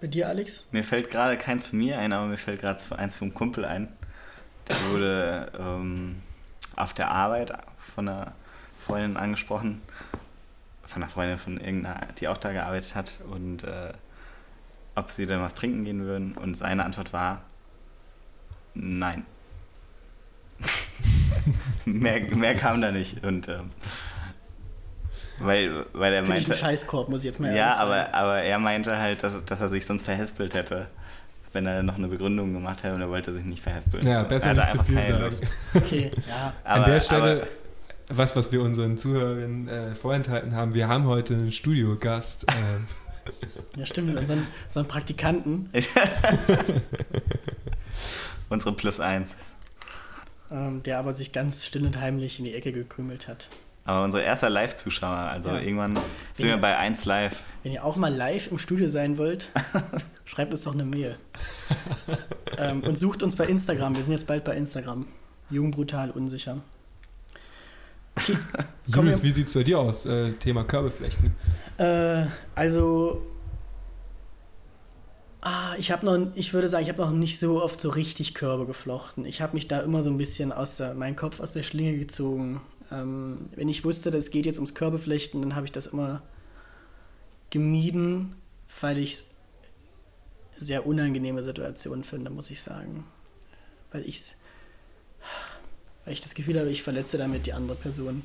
S2: Bei dir, Alex?
S3: Mir fällt gerade keins von mir ein, aber mir fällt gerade eins vom Kumpel ein. Der wurde ähm, auf der Arbeit von einer Freundin angesprochen, von einer Freundin von irgendeiner, die auch da gearbeitet hat und äh, ob sie denn was trinken gehen würden. Und seine Antwort war nein. mehr, mehr kam da nicht. Und ähm, weil, weil er Find meinte.
S2: Ich einen Scheißkorb, muss ich jetzt mal
S3: Ja, aber, aber er meinte halt, dass, dass er sich sonst verhespelt hätte, wenn er noch eine Begründung gemacht hätte und er wollte sich nicht verhespeln.
S1: Ja, besser
S3: er
S1: nicht zu viel sagen. Lust.
S2: Okay, ja.
S1: Aber, An der Stelle. Aber, was, was wir unseren Zuhörern äh, vorenthalten haben, wir haben heute einen Studiogast.
S2: Äh. ja, stimmt, unseren, unseren Praktikanten.
S3: Unsere Plus eins.
S2: Ähm, der aber sich ganz still und heimlich in die Ecke gekrümelt hat.
S3: Aber unser erster Live-Zuschauer, also ja. irgendwann sind wir bei 1 Live.
S2: Wenn ihr auch mal live im Studio sein wollt, schreibt uns doch eine Mail. ähm, und sucht uns bei Instagram. Wir sind jetzt bald bei Instagram. Jung, brutal, unsicher.
S1: Okay, Julius, wie sieht es bei dir aus? Äh, Thema Körbeflechten.
S2: Äh, also, ah, ich habe noch, ich würde sagen, ich habe noch nicht so oft so richtig Körbe geflochten. Ich habe mich da immer so ein bisschen aus der, meinen Kopf aus der Schlinge gezogen. Ähm, wenn ich wusste, das geht jetzt ums Körbeflechten, dann habe ich das immer gemieden, weil ich es sehr unangenehme Situationen finde, muss ich sagen. Weil ich weil ich das Gefühl habe, ich verletze damit die andere Person.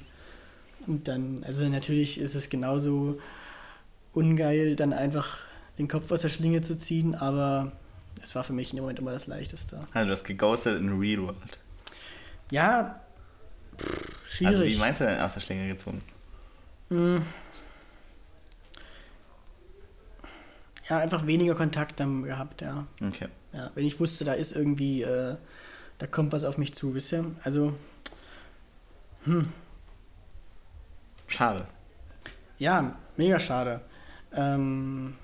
S2: Und dann, also natürlich ist es genauso ungeil, dann einfach den Kopf aus der Schlinge zu ziehen, aber es war für mich im Moment immer das Leichteste.
S3: Also du hast geghostet in Real World.
S2: Ja, Schwierig.
S3: Also wie meinst du denn aus der Schlinge gezogen?
S2: Hm. Ja, einfach weniger Kontakt dann gehabt, ja.
S3: Okay.
S2: Ja, wenn ich wusste, da ist irgendwie, äh, da kommt was auf mich zu, wisst ihr? Also, hm.
S3: Schade.
S2: Ja, mega schade. Ähm,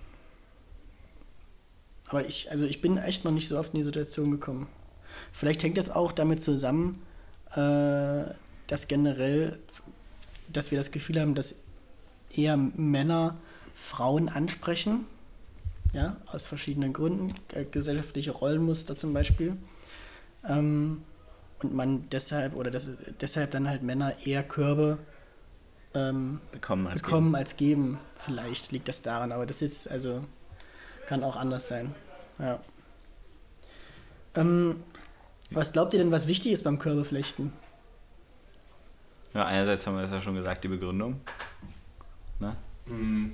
S2: aber ich, also ich bin echt noch nicht so oft in die Situation gekommen. Vielleicht hängt das auch damit zusammen, äh, dass generell, dass wir das Gefühl haben, dass eher Männer Frauen ansprechen, ja, aus verschiedenen Gründen, gesellschaftliche Rollenmuster zum Beispiel. Ähm, und man deshalb oder das, deshalb dann halt Männer eher Körbe ähm,
S3: Bekommen als
S2: bekommen
S3: geben.
S2: als geben. Vielleicht liegt das daran, aber das ist also kann auch anders sein. Ja. Ähm, was glaubt ihr denn, was wichtig ist beim Körbeflechten?
S3: Ja, einerseits haben wir das ja schon gesagt, die Begründung. Ne?
S1: Mm,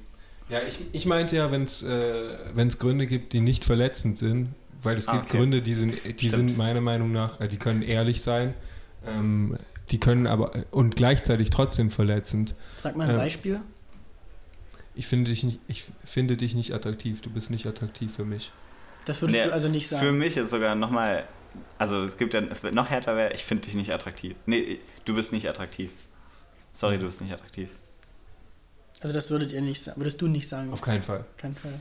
S1: Ja, ich, ich meinte ja, wenn es äh, Gründe gibt, die nicht verletzend sind, weil es
S3: Ah,
S1: gibt
S3: okay.
S1: Gründe, die sind, die
S3: Stimmt.
S1: sind meiner Meinung nach, äh, die können ehrlich sein, ähm, die können aber und gleichzeitig trotzdem verletzend.
S2: Sag mal ein
S1: Ähm,
S2: Beispiel.
S1: Ich finde dich nicht, ich finde dich nicht attraktiv, du bist nicht attraktiv für mich.
S2: Das würdest
S3: Nee,
S2: du also nicht
S3: Für
S2: sagen.
S3: mich ist sogar nochmal, also es gibt dann, es wird noch härter, wäre, ich finde dich nicht attraktiv. Nee, du bist nicht attraktiv. Sorry, du bist nicht attraktiv.
S2: Also das würdet ihr nicht sagen. Würdest du nicht sagen?
S1: Auf keinen Fall.
S2: keinen Fall.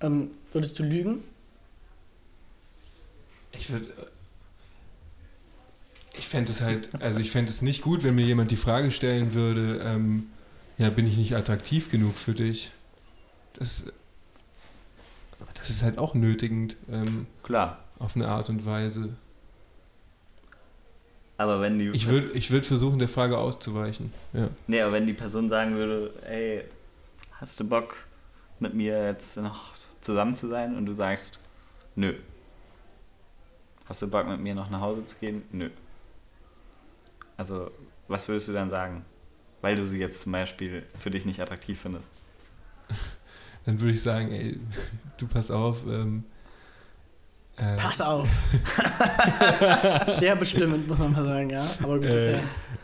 S2: Ähm, würdest du lügen?
S1: Ich würde. Ich fände es halt, also ich fände es nicht gut, wenn mir jemand die Frage stellen würde, ähm, ja, bin ich nicht attraktiv genug für dich? Das, das ist halt auch nötigend ähm,
S3: Klar.
S1: Auf eine Art und Weise.
S3: Aber wenn die.
S1: Ich würde ich würd versuchen, der Frage auszuweichen. Ja.
S3: Nee, aber wenn die Person sagen würde, ey, hast du Bock, mit mir jetzt noch zusammen zu sein? Und du sagst, nö. Hast du Bock, mit mir noch nach Hause zu gehen? Nö. Also, was würdest du dann sagen? Weil du sie jetzt zum Beispiel für dich nicht attraktiv findest.
S1: Dann würde ich sagen, ey, du pass auf. Ähm, äh,
S2: Pass auf. Sehr bestimmend, muss man mal sagen, ja. Aber gut,
S1: Äh,
S2: ja.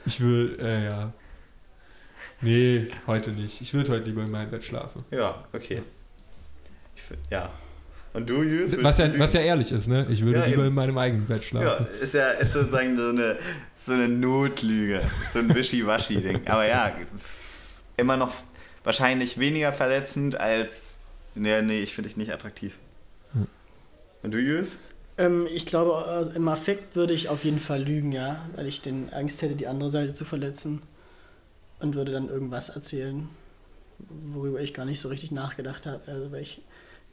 S1: ich würde, äh, ja. Nee, heute nicht. Ich würde heute lieber in meinem Bett schlafen.
S3: Ja, okay. Ich, find- ja. Und du, Jus?
S1: Was ja, was ja ehrlich ist, ne? Ich würde
S3: Ja,
S1: lieber
S3: eben.
S1: in meinem eigenen Bett
S3: Ja,
S1: schlafen.
S3: ist ja ist sozusagen so eine, so eine Notlüge. So ein Wischiwaschi-Ding. Aber ja, immer noch wahrscheinlich weniger verletzend als. Nee, nee, ich finde dich nicht attraktiv. Und du, Jus?
S2: Ähm, ich glaube, im Affekt würde ich auf jeden Fall lügen, ja. Weil ich den Angst hätte, die andere Seite zu verletzen. Und würde dann irgendwas erzählen, worüber ich gar nicht so richtig nachgedacht habe. Also, weil ich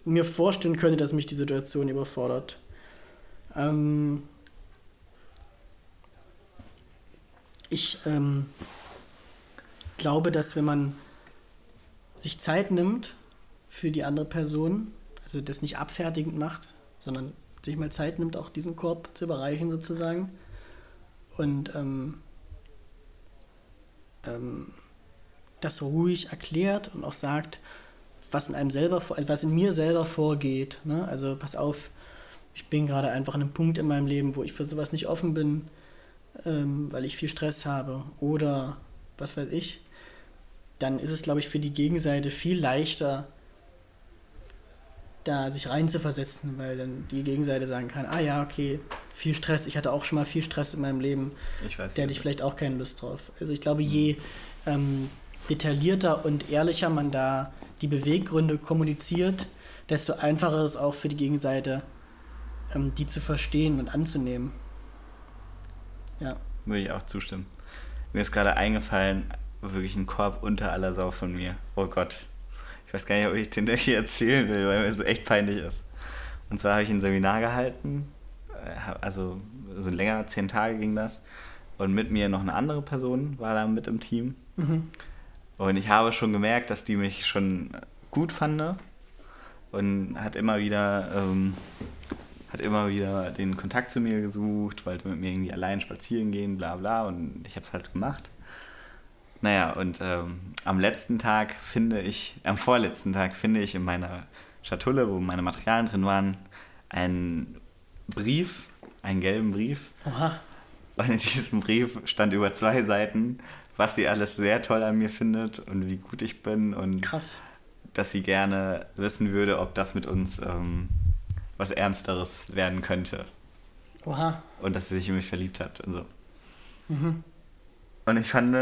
S2: mir vorstellen könnte, dass mich die Situation überfordert. Ähm, ich ähm, glaube, dass wenn man sich Zeit nimmt für die andere Person, also das nicht abfertigend macht, sondern sich mal Zeit nimmt, auch diesen Korb zu überreichen sozusagen und ähm, ähm, das ruhig erklärt und auch sagt, was in einem selber, also was in mir selber vorgeht. Ne? Also pass auf, ich bin gerade einfach an einem Punkt in meinem Leben, wo ich für sowas nicht offen bin, ähm, weil ich viel Stress habe oder was weiß ich. Dann ist es, glaube ich, für die Gegenseite viel leichter, da sich reinzuversetzen, weil dann die Gegenseite sagen kann, ah ja, okay, viel Stress, ich hatte auch schon mal viel Stress in meinem Leben,
S3: Ich weiß
S2: der hatte ich vielleicht auch keine Lust drauf. Also ich glaube, je ähm, detaillierter und ehrlicher man da die Beweggründe kommuniziert, desto einfacher ist es auch für die Gegenseite, ähm, die zu verstehen und anzunehmen. Ja.
S3: Würde ich auch zustimmen. Mir ist gerade eingefallen, wirklich ein Korb unter aller Sau von mir. Oh Gott. Ich weiß gar nicht, ob ich den hier erzählen will, weil mir es echt peinlich ist. Und zwar habe ich ein Seminar gehalten, äh, also so länger, zehn Tage ging das. Und mit mir noch eine andere Person war da mit im Team.
S2: Mhm.
S3: Und ich habe schon gemerkt, dass die mich schon gut fand und hat immer wieder, ähm, hat immer wieder den Kontakt zu mir gesucht, wollte mit mir irgendwie allein spazieren gehen, bla bla. Und ich habe es halt gemacht. Naja, und ähm, am letzten Tag finde ich, am vorletzten Tag finde ich in meiner Schatulle, wo meine Materialien drin waren, einen Brief, einen gelben Brief.
S2: Oha.
S3: Und in diesem Brief stand über zwei Seiten, was sie alles sehr toll an mir findet und wie gut ich bin und
S2: Krass.
S3: dass sie gerne wissen würde, ob das mit uns ähm, was Ernsteres werden könnte
S2: Oha.
S3: und dass sie sich in mich verliebt hat und so.
S2: Mhm.
S3: Und ich fand,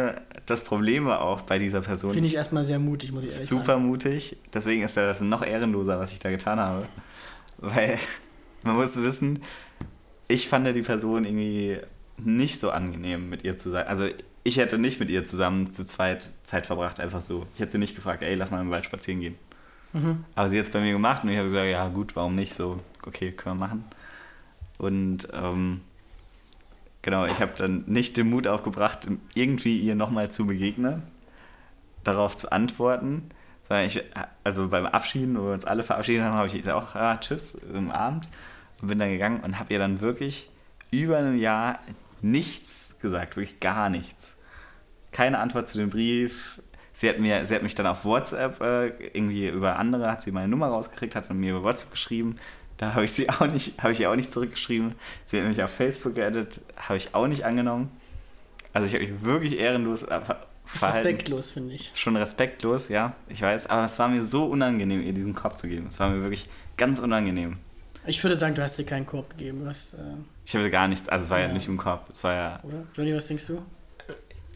S3: das Problem war auch bei dieser Person
S2: Finde ich erstmal sehr mutig, muss ich ehrlich
S3: super
S2: sagen.
S3: mutig. Deswegen ist das noch ehrenloser, was ich da getan habe. Weil man muss wissen, ich fand die Person irgendwie nicht so angenehm, mit ihr zu sein. Also ich hätte nicht mit ihr zusammen zu zweit Zeit verbracht, einfach so. Ich hätte sie nicht gefragt, ey, lass mal im Wald spazieren gehen.
S2: Mhm.
S3: Aber sie hat es bei mir gemacht und ich habe gesagt, ja gut, warum nicht? So, okay, können wir machen. Und ähm, genau, ich habe dann nicht den Mut aufgebracht, irgendwie ihr nochmal zu begegnen, darauf zu antworten. Ich, also beim Abschieden, wo wir uns alle verabschiedet haben, habe ich gesagt, auch ah, tschüss im Abend und bin dann gegangen und habe ihr dann wirklich über ein Jahr nichts gesagt, wirklich gar nichts. Keine Antwort zu dem Brief. Sie hat, mir, sie hat mich dann auf WhatsApp äh, irgendwie über andere, hat sie meine Nummer rausgekriegt, hat mir über WhatsApp geschrieben. Da habe ich sie auch nicht, habe ich ihr auch nicht zurückgeschrieben. Sie hat mich auf Facebook geedit, habe ich auch nicht angenommen. Also ich habe mich wirklich ehrenlos verhalten.
S2: Respektlos, finde ich.
S3: Schon respektlos, ja, ich weiß. Aber es war mir so unangenehm, ihr diesen Korb zu geben. Es war mir wirklich ganz unangenehm.
S2: Ich würde sagen, du hast dir keinen Korb gegeben. Was, äh,
S3: Ich habe gar nichts, also es war ja,
S2: Ja.
S3: nicht im Korb. Es war ja,
S2: oder? Johnny, was denkst du?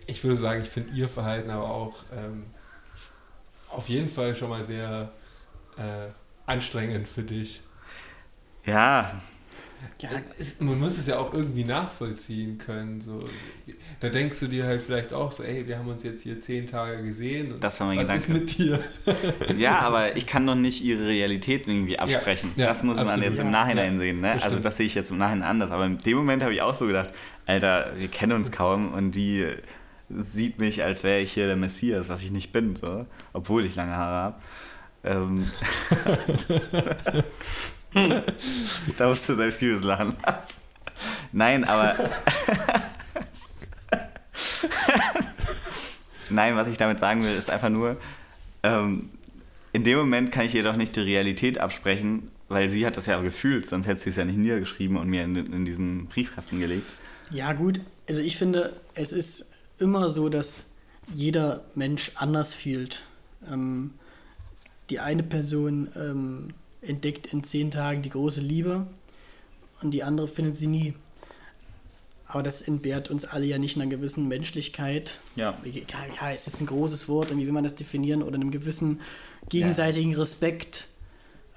S1: Ich würde sagen, ich finde ihr Verhalten aber auch ähm, auf jeden Fall schon mal sehr äh, anstrengend für dich.
S3: Ja,
S2: Ja,
S1: Es, man muss es ja auch irgendwie nachvollziehen können. So. Da denkst du dir halt vielleicht auch so, ey, wir haben uns jetzt hier zehn Tage gesehen. Und
S3: Das war mein
S1: was
S3: Gedanke.
S1: ist mit dir?
S3: Ja, aber ich kann doch nicht ihre Realität irgendwie absprechen.
S1: ja,
S3: das muss man
S1: absolut.
S3: jetzt im
S2: Ja,
S3: Nachhinein
S1: ja,
S3: sehen. Ne?
S1: das
S3: Also das sehe ich jetzt im Nachhinein anders. Aber in dem Moment habe ich auch so gedacht, Alter, wir kennen uns kaum und die sieht mich, als wäre ich hier der Messias, was ich nicht bin, so, obwohl ich lange Haare habe. Ähm, da musst du selbst Liebes lachen lassen. Nein, aber. Nein, was ich damit sagen will, ist einfach nur, ähm, in dem Moment kann ich ihr doch nicht die Realität absprechen, weil sie hat das ja gefühlt, sonst hätte sie es ja nicht niedergeschrieben und mir in, in diesen Briefkasten gelegt.
S2: Ja, gut. Also ich finde, es ist immer so, dass jeder Mensch anders fühlt. Ähm, die eine Person ähm, entdeckt in zehn Tagen die große Liebe und die andere findet sie nie. Aber das entbehrt uns alle ja nicht einer gewissen Menschlichkeit.
S3: Ja.
S2: Ja, ist jetzt ein großes Wort, und wie will man das definieren? Oder einem gewissen gegenseitigen Respekt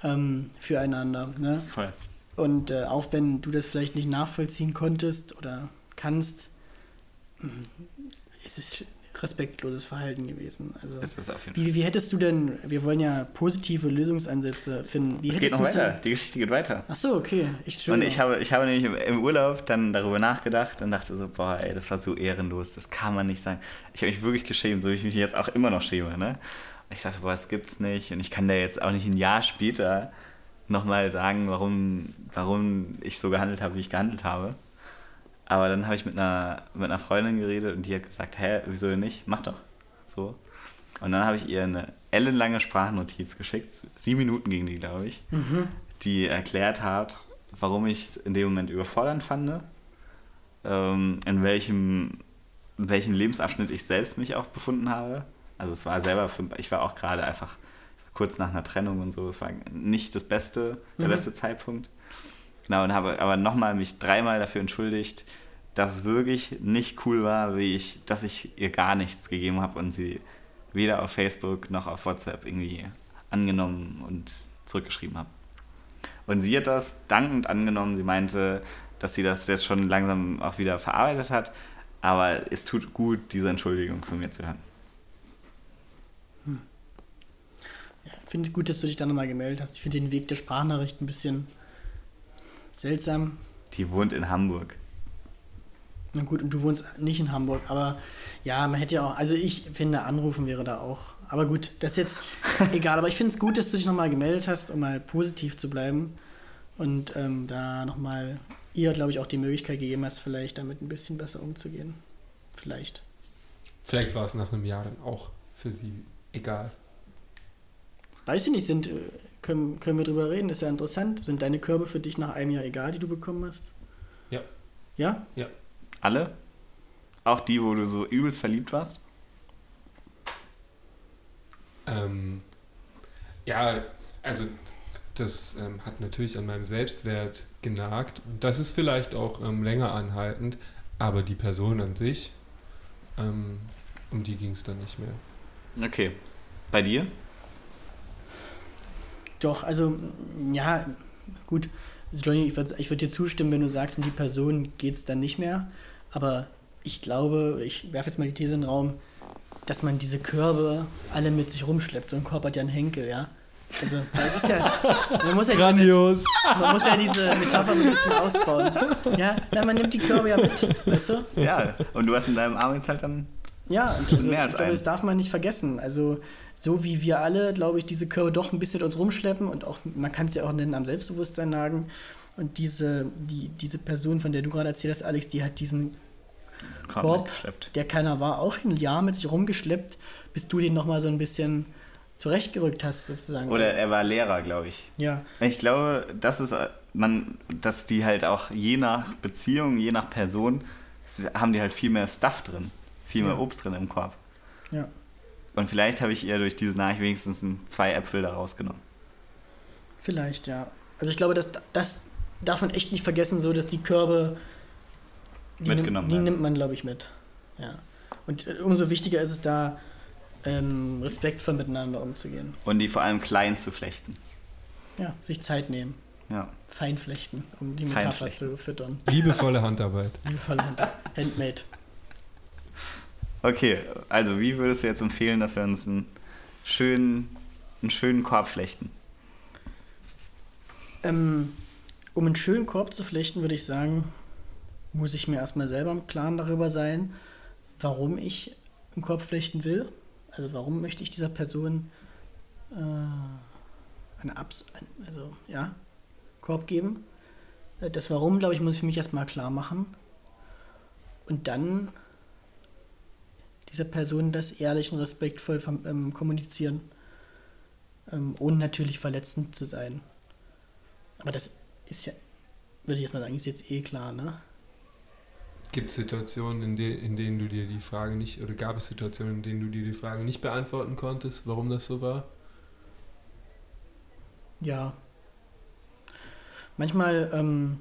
S2: ähm, füreinander. Ne?
S3: Voll.
S2: Und äh, auch wenn du das vielleicht nicht nachvollziehen konntest oder kannst, mh, ist es respektloses Verhalten gewesen. Also,
S3: Ist das auf jeden
S2: wie, wie hättest du denn, wir wollen ja positive Lösungsansätze finden. Wie
S3: Es geht noch weiter.
S2: denn-
S3: Die Geschichte geht weiter.
S2: Ach so, okay. Ich,
S3: Und ich habe, ich habe nämlich im, im Urlaub dann darüber nachgedacht und dachte so, boah, ey, das war so ehrenlos, das kann man nicht sagen. Ich habe mich wirklich geschämt, so wie ich mich jetzt auch immer noch schäme, ne? Und ich dachte, boah, das gibt's nicht. Und ich kann da jetzt auch nicht ein Jahr später nochmal sagen, warum, warum ich so gehandelt habe, wie ich gehandelt habe. Aber dann habe ich mit einer, mit einer Freundin geredet und die hat gesagt, hä, wieso denn nicht? Mach doch. So. Und dann habe ich ihr eine ellenlange Sprachnotiz geschickt. Sieben Minuten ging die, glaube ich
S2: Mhm.
S3: die erklärt hat, warum ich es in dem Moment überfordernd fand, ähm, in, welchem, in welchem Lebensabschnitt ich selbst mich auch befunden habe. Also es war selber, für, ich war auch gerade einfach kurz nach einer Trennung und so, es war nicht das beste, der
S2: Mhm.
S3: beste Zeitpunkt. Genau, und habe aber nochmal mich dreimal dafür entschuldigt, dass es wirklich nicht cool war, wie ich, dass ich ihr gar nichts gegeben habe und sie weder auf Facebook noch auf WhatsApp irgendwie angenommen und zurückgeschrieben habe. Und sie hat das dankend angenommen. Sie meinte, dass sie das jetzt schon langsam auch wieder verarbeitet hat. Aber es tut gut, diese Entschuldigung von mir zu hören.
S2: Ich finde gut, dass du dich dann nochmal gemeldet hast. Ich finde den Weg der Sprachnachricht ein bisschen seltsam.
S3: Die wohnt in Hamburg.
S2: Na gut, und du wohnst nicht in Hamburg, aber ja, man hätte ja auch, also ich finde, anrufen wäre da auch. Aber gut, das ist jetzt egal. Aber ich finde es gut, dass du dich nochmal gemeldet hast, um mal positiv zu bleiben. Und ähm, da nochmal ihr, glaube ich, auch die Möglichkeit gegeben hast, vielleicht damit ein bisschen besser umzugehen. Vielleicht.
S1: Vielleicht war es nach einem Jahr dann auch für sie egal.
S2: Weiß ich nicht, sind, äh, können, können wir drüber reden? Ist ja interessant. Sind deine Körbe für dich nach einem Jahr egal, die du bekommen hast?
S1: Ja.
S2: Ja?
S3: Alle? Auch die, wo du so übelst verliebt warst?
S1: Ähm, ja, also das ähm, hat natürlich an meinem Selbstwert genagt und das ist vielleicht auch ähm, länger anhaltend, aber die Person an sich, ähm, um die ging es dann nicht mehr.
S3: Okay. Bei dir?
S2: Doch, also, ja, gut. Also Johnny, ich würde ich würd dir zustimmen, wenn du sagst, um die Person geht es dann nicht mehr. Aber ich glaube, ich werfe jetzt mal die These in den Raum, dass man diese Körbe alle mit sich rumschleppt. So ein Korb hat ja einen Henkel, ja. Also, das ist ja. Man muss ja, diese,
S1: Grandios.
S2: man muss ja diese Metapher so ein bisschen ausbauen. Ja, na, man nimmt die Körbe ja mit, weißt du?
S3: Ja, und du hast in deinem Arm jetzt halt dann.
S2: Ja, also,
S3: Mehr als
S2: ich glaube, das darf man nicht vergessen. Also, so wie wir alle, glaube ich, diese Körbe doch ein bisschen uns rumschleppen und auch, man kann es ja auch nennen, am Selbstbewusstsein nagen. Und diese, die, diese Person, von der du gerade erzählt hast, Alex, die hat diesen Korb, der keiner war, auch ein Jahr mit sich rumgeschleppt, bis du den nochmal so ein bisschen zurechtgerückt hast, sozusagen.
S3: Oder er war Lehrer, glaube ich.
S2: Ja,
S3: Ich glaube, das ist äh, man, dass die halt auch je nach Beziehung, je nach Person, haben die halt viel mehr Stuff drin, viel mehr
S2: Ja.
S3: Obst drin im Korb.
S2: ja.
S3: Und vielleicht habe ich ihr durch diese Nachricht wenigstens zwei Äpfel da rausgenommen.
S2: Vielleicht, ja. Also ich glaube, das, das darf man echt nicht vergessen, so dass die Körbe, die,
S3: Mitgenommen
S2: nimmt, die nimmt man, glaube ich, mit. Ja. Und äh, umso wichtiger ist es da, ähm, respektvoll miteinander umzugehen.
S3: Und die vor allem klein zu flechten.
S2: Ja, sich Zeit nehmen,
S3: Ja.
S2: feinflechten, um die Metapher zu füttern.
S1: Liebevolle Handarbeit.
S2: Liebevoll Hand, Handmade.
S3: Okay, also wie würdest du jetzt empfehlen, dass wir uns einen schönen, einen schönen Korb flechten?
S2: Ähm, um einen schönen Korb zu flechten, würde ich sagen, muss ich mir erstmal selber im Klaren darüber sein, warum ich einen Korb flechten will. Also warum möchte ich dieser Person äh, eine Abs also ja, Korb geben. Äh, Das Warum, glaube ich, muss ich für mich erstmal klar machen. Und dann dieser Person das ehrlich und respektvoll ähm, kommunizieren. Ähm, ohne natürlich verletzend zu sein. Aber das ist ja, würde ich jetzt mal sagen, ist jetzt eh klar, ne?
S1: Gibt es Situationen, in, de in denen du dir die Frage nicht, oder gab es Situationen, in denen du dir die Frage nicht beantworten konntest, warum das so war?
S2: Ja. Manchmal, ähm,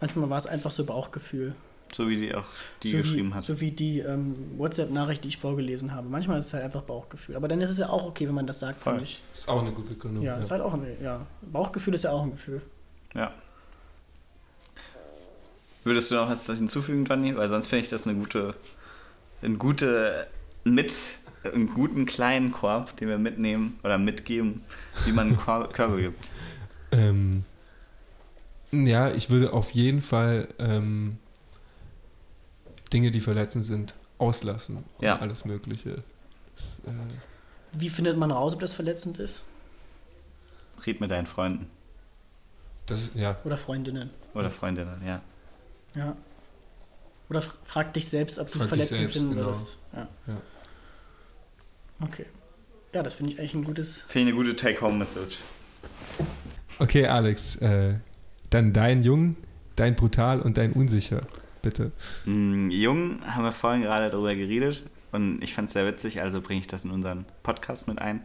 S2: manchmal war es einfach so Bauchgefühl.
S3: So wie die auch die
S2: so
S3: geschrieben
S2: wie,
S3: hat.
S2: So wie die ähm, WhatsApp-Nachricht, die ich vorgelesen habe. Manchmal ist es halt einfach Bauchgefühl. Aber dann ist es ja auch okay, wenn man das sagt, finde ich.
S1: Ist auch eine gute Begründung.
S2: Ja, ist halt auch ein, ja. Bauchgefühl ist ja auch ein Gefühl.
S3: Ja. Würdest du noch was hinzufügen, Johnny? Weil sonst finde ich das eine gute, eine gute mit einen guten kleinen Korb, den wir mitnehmen oder mitgeben, wie man Kor Körbe gibt.
S1: Ähm, ja, ich würde auf jeden Fall ähm, Dinge, die verletzend sind, auslassen. Und
S3: Ja.
S1: Alles Mögliche. Das, äh,
S2: Wie findet man raus, ob das verletzend ist?
S3: Red mit deinen Freunden
S1: das ja.
S2: Oder Freundinnen?
S3: oder Freundinnen, ja.
S2: Ja. Oder frag dich selbst, ob du es
S1: Frag dich
S2: verletzend
S1: selbst,
S2: finden
S1: genau.
S2: würdest. Ja.
S1: Ja.
S2: Okay. Ja, das finde ich eigentlich ein gutes.
S3: Finde ich eine gute Take-Home-Message.
S1: Okay, Alex, äh, dann dein Jung, dein Brutal und dein Unsicher, bitte.
S3: Mm, Jung haben wir vorhin gerade darüber geredet und ich fand es sehr witzig, also bringe ich das in unseren Podcast mit ein.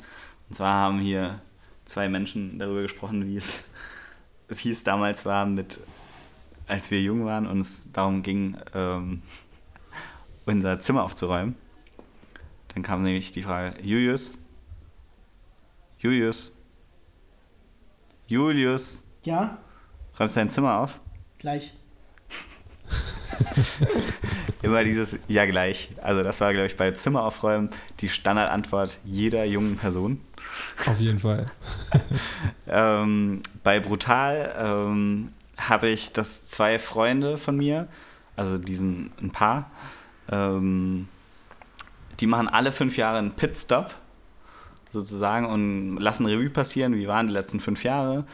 S3: Und zwar haben hier zwei Menschen darüber gesprochen, wie es, wie es damals war, mit, als wir jung waren und es darum ging, ähm, unser Zimmer aufzuräumen. Dann kam nämlich die Frage, Julius, Julius, Julius,
S2: Ja,
S3: räumst du dein Zimmer auf?
S2: gleich.
S3: Immer dieses Ja gleich. Also das war, glaube ich, bei Zimmer aufräumen die Standardantwort jeder jungen Person.
S1: Auf jeden Fall.
S3: Ähm, bei Brutal ähm, habe ich das zwei Freunde von mir, also diesen ein Paar, ähm, die machen alle fünf Jahre einen Pitstop sozusagen und lassen Revue passieren, wie waren die letzten fünf Jahre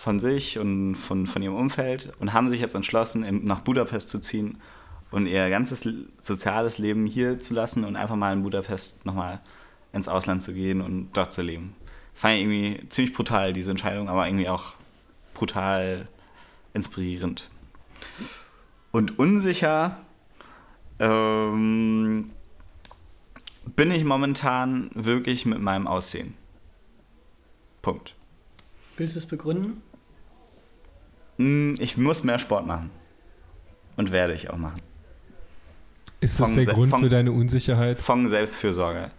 S3: von sich und von, von ihrem Umfeld und haben sich jetzt entschlossen, nach Budapest zu ziehen und ihr ganzes soziales Leben hier zu lassen und einfach mal in Budapest nochmal ins Ausland zu gehen und dort zu leben. Fand ich irgendwie ziemlich brutal, diese Entscheidung, aber irgendwie auch brutal inspirierend. Und unsicher ähm, bin ich momentan wirklich mit meinem Aussehen. Punkt.
S2: Willst du es begründen?
S3: Hm, Ich muss mehr Sport machen. Und werde ich auch machen.
S1: Ist das
S3: Von
S1: der
S3: se-
S1: Grund
S3: von-
S1: für deine Unsicherheit?
S3: Von Selbstfürsorge.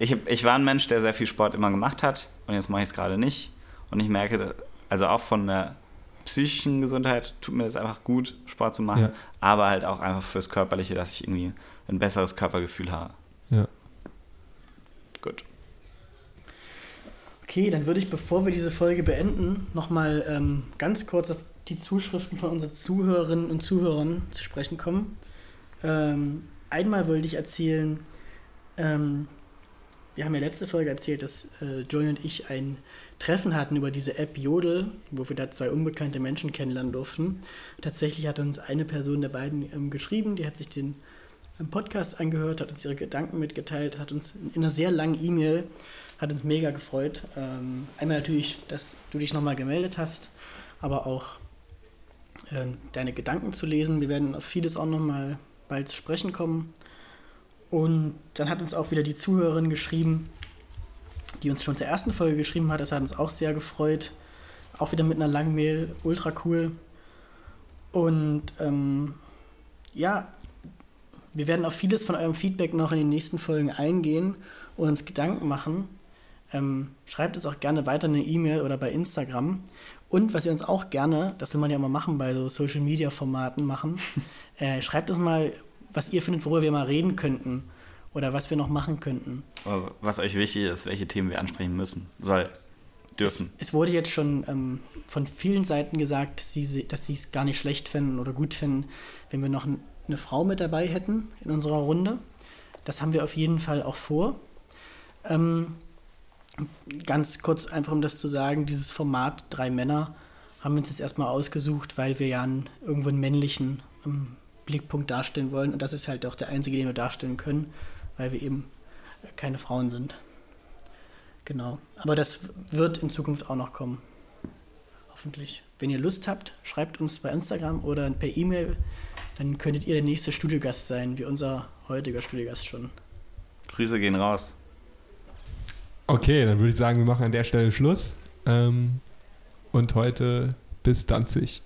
S3: Ich, ich war ein Mensch, der sehr viel Sport immer gemacht hat und jetzt mache ich es gerade nicht. Und ich merke, also auch von der psychischen Gesundheit tut mir das einfach gut, Sport zu machen,
S1: Ja.
S3: aber halt auch einfach fürs Körperliche, dass ich irgendwie ein besseres Körpergefühl habe.
S1: Ja.
S3: Gut.
S2: Okay, dann würde ich, bevor wir diese Folge beenden, nochmal ähm, ganz kurz auf die Zuschriften von unseren Zuhörerinnen und Zuhörern zu sprechen kommen. Ähm, einmal wollte ich erzählen, ähm, wir haben ja letzte Folge erzählt, dass äh, Johnny und ich ein Treffen hatten über diese App Jodel, wo wir da zwei unbekannte Menschen kennenlernen durften. Tatsächlich hat uns eine Person der beiden ähm, geschrieben, die hat sich den ähm, Podcast angehört, hat uns ihre Gedanken mitgeteilt, hat uns in einer sehr langen E-Mail, hat uns mega gefreut. Ähm, einmal natürlich, dass du dich nochmal gemeldet hast, aber auch ähm, deine Gedanken zu lesen. Wir werden auf vieles auch nochmal bald zu sprechen kommen. Und dann hat uns auch wieder die Zuhörerin geschrieben, die uns schon zur ersten Folge geschrieben hat. Das hat uns auch sehr gefreut. Auch wieder mit einer langen Mail, ultra cool. Und ähm, ja, wir werden auf vieles von eurem Feedback noch in den nächsten Folgen eingehen und uns Gedanken machen. Ähm, schreibt uns auch gerne weiter eine E-Mail oder bei Instagram. Und was ihr uns auch gerne, das will man ja immer machen bei so Social Media Formaten machen, äh, schreibt uns mal, was ihr findet, worüber wir mal reden könnten oder was wir noch machen könnten.
S3: Was euch wichtig ist, welche Themen wir ansprechen müssen, soll, dürfen.
S2: Es, es wurde jetzt schon ähm, von vielen Seiten gesagt, dass sie dass es gar nicht schlecht fänden oder gut fänden, wenn wir noch ein, eine Frau mit dabei hätten in unserer Runde. Das haben wir auf jeden Fall auch vor. Ähm, ganz kurz einfach, um das zu sagen, dieses Format Drei Männer haben wir uns jetzt erstmal ausgesucht, weil wir ja einen, irgendwo einen männlichen ähm, Blickpunkt darstellen wollen. Und das ist halt auch der einzige, den wir darstellen können, weil wir eben keine Frauen sind. Genau. Aber das wird in Zukunft auch noch kommen. Hoffentlich. Wenn ihr Lust habt, schreibt uns bei Instagram oder per E-Mail. Dann könntet ihr der nächste Studiogast sein, wie unser heutiger Studiogast schon.
S3: Grüße gehen raus.
S1: Okay, dann würde ich sagen, wir machen an der Stelle Schluss. Ähm, und heute bis Danzig.